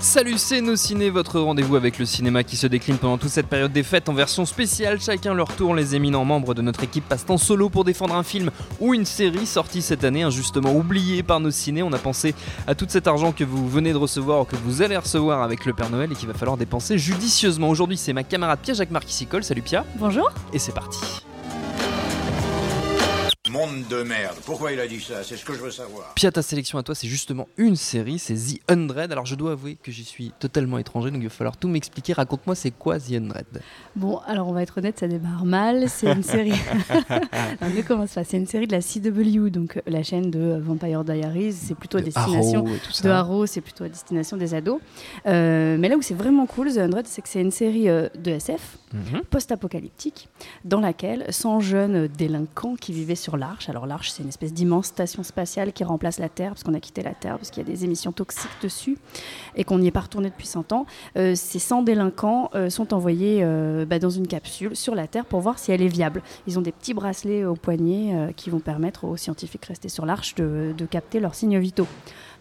Salut, c'est Nos Ciné, votre rendez-vous avec le cinéma qui se décline pendant toute cette période des fêtes en version spéciale. Chacun leur tour, les éminents membres de notre équipe passent en solo pour défendre un film ou une série sortie cette année, injustement oubliée par Nos Ciné. On a pensé à tout cet argent que vous venez de recevoir ou que vous allez recevoir avec le Père Noël et qu'il va falloir dépenser judicieusement. Aujourd'hui, c'est ma camarade Pierre-Jacques Marc qui s'y colle. Salut Pia. Bonjour. Et c'est parti. Monde de merde. Pourquoi il a dit ça? C'est ce que je veux savoir. Pia, ta sélection à toi, c'est justement une série, c'est The Hundred. Alors je dois avouer que j'y suis totalement étranger, donc il va falloir tout m'expliquer. Raconte-moi, c'est quoi The Hundred? Bon, alors on va être honnête, ça démarre mal. C'est une série. non, mais comment ça C'est une série de la CW, donc euh, la chaîne de Vampire Diaries. C'est plutôt à De destination Arrow et tout ça. de Arrow, c'est plutôt à destination des ados. Euh, mais là où c'est vraiment cool, The Hundred, c'est que c'est une série euh, de SF Mhm. post-apocalyptique dans laquelle 100 jeunes délinquants qui vivaient sur l'Arche, alors l'Arche c'est une espèce d'immense station spatiale qui remplace la Terre parce qu'on a quitté la Terre parce qu'il y a des émissions toxiques dessus et qu'on n'y est pas retourné depuis 100 ans, Euh, ces 100 délinquants euh, sont envoyés euh, bah, dans une capsule sur la Terre pour voir si elle est viable. Ils ont des petits bracelets au poignet qui vont permettre aux scientifiques restés sur l'Arche de, de capter leurs signes vitaux.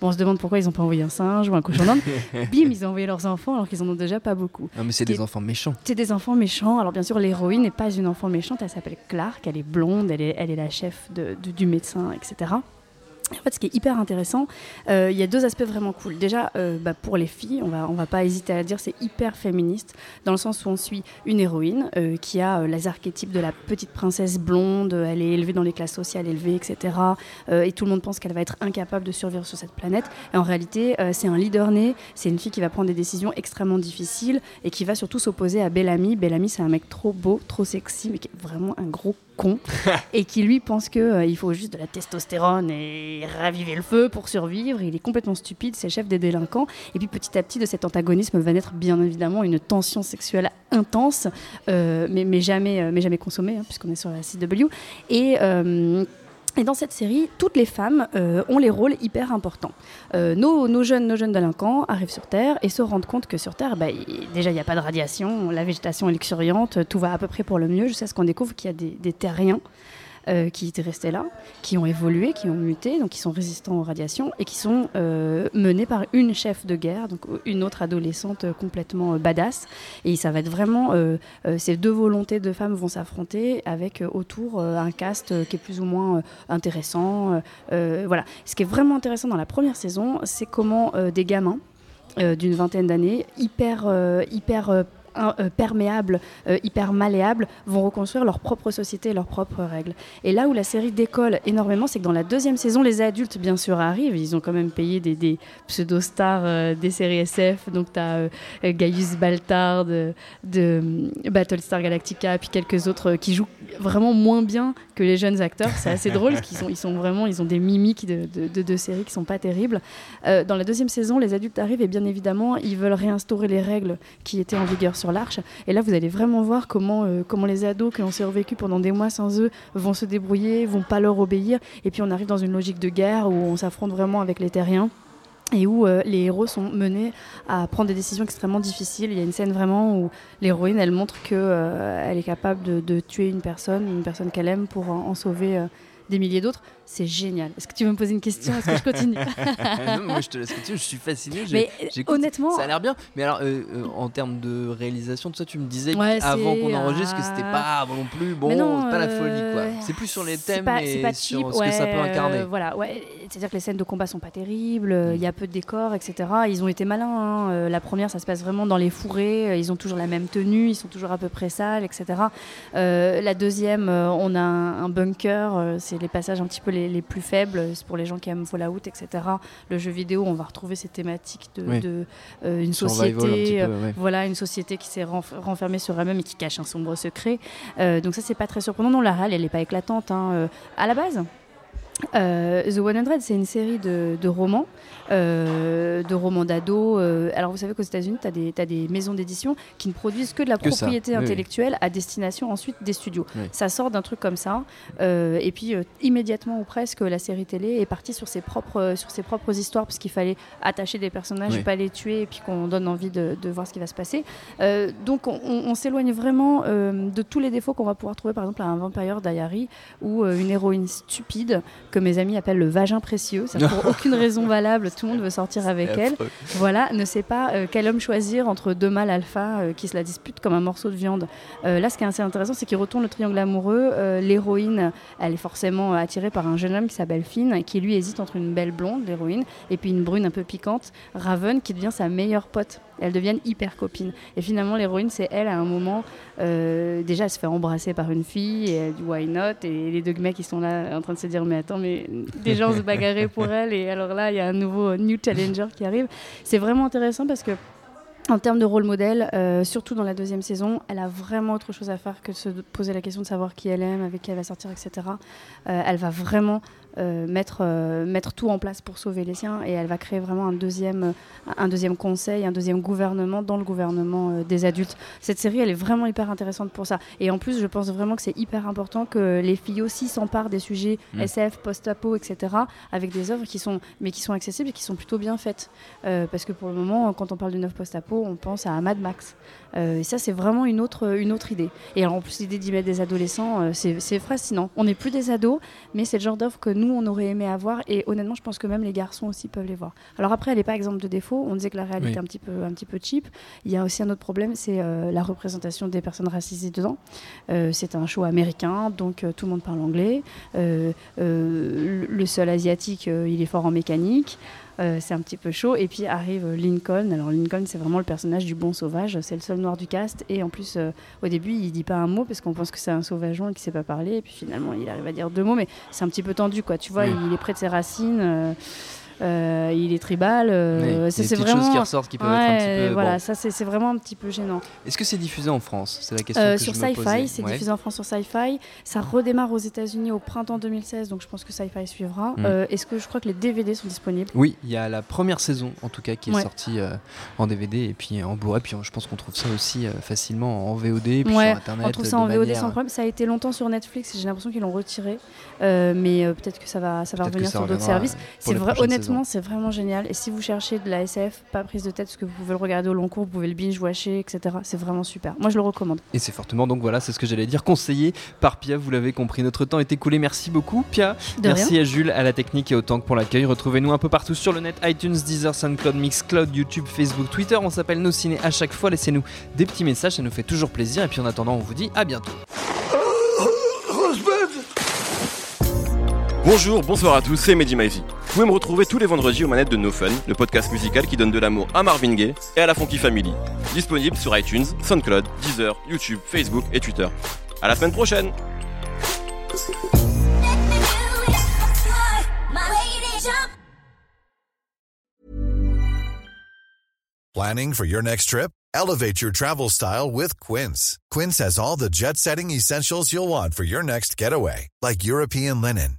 Bon, on se demande pourquoi ils n'ont pas envoyé un singe ou un cochon d'Inde. Bim, ils ont envoyé leurs enfants alors qu'ils en ont déjà pas beaucoup. Non mais c'est des enfants méchants. C'est des enfants méchants. Alors bien sûr, l'héroïne n'est pas une enfant méchante. Elle s'appelle Clark. Elle est blonde. Elle est, elle est la chef de- de- du médecin, etc. En fait, ce qui est hyper intéressant, euh, il y a deux aspects vraiment cool. Déjà, euh, bah, pour les filles, on va, va pas hésiter à le dire, c'est hyper féministe, dans le sens où on suit une héroïne euh, qui a les archétypes de la petite princesse blonde, elle est élevée dans les classes sociales élevées, etc. Et tout le monde pense qu'elle va être incapable de survivre sur cette planète. Et en réalité, c'est un leader né, c'est une fille qui va prendre des décisions extrêmement difficiles et qui va surtout s'opposer à Bellamy. Bellamy, c'est un mec trop beau, trop sexy, mais qui est vraiment un gros con et qui lui pense que euh, il faut juste de la testostérone et raviver le feu pour survivre. Il est complètement stupide, c'est chef des délinquants. Et puis petit à petit de cet antagonisme va naître bien évidemment une tension sexuelle intense, euh, mais, mais jamais, euh, mais jamais consommée, hein, puisqu'on est sur la CW. Et et dans cette série, toutes les femmes euh, ont les rôles hyper importants. Euh, nos, jeunes, nos jeunes délinquants arrivent sur Terre et se rendent compte que sur Terre, bah, déjà, il n'y a pas de radiation, la végétation est luxuriante, tout va à peu près pour le mieux, jusqu'à ce qu'on découvre qu'il y a des terriens euh, qui étaient restés là, qui ont évolué, qui ont muté, donc qui sont résistants aux radiations et qui sont euh, menés par une chef de guerre, donc une autre adolescente euh, complètement euh, badass. Et ça va être vraiment ces deux volontés de femmes vont s'affronter avec autour un cast qui est plus ou moins intéressant. voilà. Ce qui est vraiment intéressant dans la première saison, c'est comment des gamins d'une vingtaine d'années, hyper, hyper perméables, euh, hyper malléables, vont reconstruire leur propre société et leurs propres règles. Et là où la série décolle énormément, c'est que dans la deuxième saison, les adultes, bien sûr, arrivent. Ils ont quand même payé des, pseudo-stars euh, des séries SF. Donc, tu as Gaius Baltard de, euh, Battlestar Galactica, puis quelques autres euh, qui jouent vraiment moins bien que les jeunes acteurs. C'est assez drôle, parce qu'ils ils sont vraiment, ils ont des mimiques de, de, de- de séries qui sont pas terribles. Euh, dans la deuxième saison, les adultes arrivent et bien évidemment, ils veulent réinstaurer les règles qui étaient en vigueur sur l'arche. Et là, vous allez vraiment voir comment, euh, comment les ados qui ont survécu pendant des mois sans eux vont se débrouiller, vont pas leur obéir. Et puis on arrive dans une logique de guerre où on s'affronte vraiment avec les terriens et où euh, les héros sont menés à prendre des décisions extrêmement difficiles. Il y a une scène vraiment où l'héroïne, elle montre qu'elle est capable de, tuer une personne, une personne qu'elle aime, pour en, sauver euh, des milliers d'autres. C'est génial. Est-ce que tu veux me poser une question? Est-ce que je continue? Non, moi je te laisse continuer, je suis fasciné. Mais euh, honnêtement, Ça a l'air bien, mais alors euh, euh, en termes de réalisation, tout ça, tu me disais Ouais, avant qu'on enregistre que c'était euh, pas non plus, bon, non, pas la euh, folie quoi. C'est plus sur les thèmes pas- et pas sur cheap, ce que ça peut incarner. euh, voilà, ouais. C'est-à-dire que les scènes de combat sont pas terribles, euh, il y a peu de décors, etc. Ils ont été malins. hein. Euh, La première, ça se passe vraiment dans les fourrés. euh, Ils ont toujours la même tenue, ils sont toujours à peu près sales, etc. Euh, la deuxième, euh, on a un, un bunker. euh, c'est les passages un petit peu les plus faibles, c'est pour les gens qui aiment Fallout, etc. Le jeu vidéo, on va retrouver ces thématiques de, Oui. de, euh, une Survival, un petit société, peu, ouais. voilà, une société qui s'est renf- renfermée sur elle-même et qui cache un sombre secret. Euh, donc ça, c'est pas très surprenant. Non, la réelle, elle est pas éclatante. hein. Euh, à la base, euh, The 100, c'est une série de, de romans, euh, de romans d'ados. euh, alors, vous savez qu'aux États-Unis, tu as, des maisons d'édition qui ne produisent que de la Que ça, propriété oui, intellectuelle à destination ensuite des studios. Oui. Ça sort d'un truc comme ça. euh, et puis, euh, immédiatement ou presque, la série télé est partie sur ses propres, sur ses propres histoires, parce qu'il fallait attacher des personnages, Oui. pas les tuer, et puis qu'on donne envie de, de voir ce qui va se passer. Euh, donc, on, on s'éloigne vraiment euh, de tous les défauts qu'on va pouvoir trouver, par exemple, à un Vampire Diary, ou euh, une héroïne stupide que mes amis appellent le vagin précieux. Ça, pour aucune raison valable, tout le monde veut sortir avec elle. affreux. Voilà, ne sait pas euh, quel homme choisir entre deux mâles alpha euh, qui se la disputent comme un morceau de viande. Euh, là, ce qui est assez intéressant, c'est qu'il retourne le triangle amoureux. L'héroïne, elle est forcément attirée par un jeune homme qui s'appelle Finn, qui lui hésite entre une belle blonde, l'héroïne, et puis une brune un peu piquante, Raven, qui devient sa meilleure pote. Elles deviennent hyper copines. Et finalement, l'héroïne, c'est elle, à un moment, euh, déjà, elle se fait embrasser par une fille, et elle dit why not? Et les deux mecs, ils sont là en train de se dire, mais attends, mais des gens se bagarraient pour elle, et alors là, il y a un nouveau new challenger qui arrive. C'est vraiment intéressant parce que. En termes de rôle modèle, euh, surtout dans la deuxième saison, elle a vraiment autre chose à faire que de se poser la question de savoir qui elle aime, avec qui elle va sortir, etc. Euh, elle va vraiment euh, mettre, euh, mettre tout en place pour sauver les siens et elle va créer vraiment un deuxième, un deuxième conseil, un deuxième gouvernement dans le gouvernement euh, des adultes. Cette série, elle est vraiment hyper intéressante pour ça. Et en plus, je pense vraiment que c'est hyper important que les filles aussi s'emparent des sujets Mm. SF, post-apo, etc. avec des œuvres qui sont, mais qui sont accessibles et qui sont plutôt bien faites. Euh, parce que pour le moment, quand on parle d'une œuvre post-apo, on pense à Mad Max. Euh, et ça, c'est vraiment une autre, une autre idée. Et alors, en plus, l'idée d'y mettre des adolescents, euh, c'est fascinant. On n'est plus des ados, mais c'est le genre d'œuvre que nous, on aurait aimé avoir. Et honnêtement, je pense que même les garçons aussi peuvent les voir. Alors après, elle n'est pas exemple de défaut. On disait que la réalité Oui. est un petit, peu, un petit peu cheap. Il y a aussi un autre problème, c'est euh, la représentation des personnes racisées dedans. Euh, c'est un show américain, donc euh, tout le monde parle anglais. Le seul asiatique, il est fort en mécanique. Euh, c'est un petit peu chaud. Et puis arrive Lincoln. Alors Lincoln, c'est vraiment le personnage du bon sauvage. C'est le seul noir du cast. Et en plus, euh, au début, il dit pas un mot parce qu'on pense que c'est un sauvageon et qu'il sait pas parler. Et puis finalement, il arrive à dire deux mots. Mais c'est un petit peu tendu, quoi. Tu vois, il est près de ses racines. euh, euh, il est tribal. euh, Oui, ça, des c'est vraiment. choses qui ressortent qui peuvent être un petit Ouais, peu. voilà, bon. ça c'est vraiment un petit peu gênant. Est-ce que c'est diffusé en France? C'est la question Euh, que sur. Sci-Fi, c'est Ouais. diffusé en France sur Sci-Fi. Ça redémarre aux États-Unis au printemps 2016, donc je pense que Sci-Fi suivra. Mm. Euh, Est-ce que je crois que les DVD sont disponibles? Oui, il y a la première saison en tout cas qui est Ouais. sortie euh, en DVD et puis en Blu-ray. Puis je pense qu'on trouve ça aussi facilement en VOD puis Ouais, sur internet. On trouve ça en VOD sans problème. Ça a été longtemps sur Netflix et j'ai l'impression qu'ils l'ont retiré. Mais peut-être que ça va, ça va revenir ça sur d'autres services. C'est vrai, prochaines honnêtement, c'est vraiment génial. Et si vous cherchez de la SF, pas prise de tête, parce que vous pouvez le regarder au long cours, vous pouvez le binge-watcher, etc. C'est vraiment super. Moi, je le recommande. Et c'est fortement, donc voilà, c'est ce que j'allais dire, conseillé par Pia, vous l'avez compris, notre temps est écoulé, merci beaucoup Pia, De merci à Jules, à la technique et au Tank pour l'accueil, retrouvez-nous un peu partout sur le net, iTunes, Deezer, SoundCloud, Mixcloud, YouTube, Facebook, Twitter, on s'appelle Nos Ciné à chaque fois, laissez-nous des petits messages, ça nous fait toujours plaisir, et puis en attendant on vous dit à bientôt. Bonjour, bonsoir à tous, c'est Mehdi Maizy. Vous pouvez me retrouver tous les vendredis aux manettes de No Fun, le podcast musical qui donne de l'amour à Marvin Gaye et à la Funky Family. Disponible sur iTunes, SoundCloud, Deezer, YouTube, Facebook et Twitter. À la semaine prochaine Planning for your next trip? Elevate your travel style with Quince. Quince has all the jet setting essentials you'll want for your next getaway, like European linen,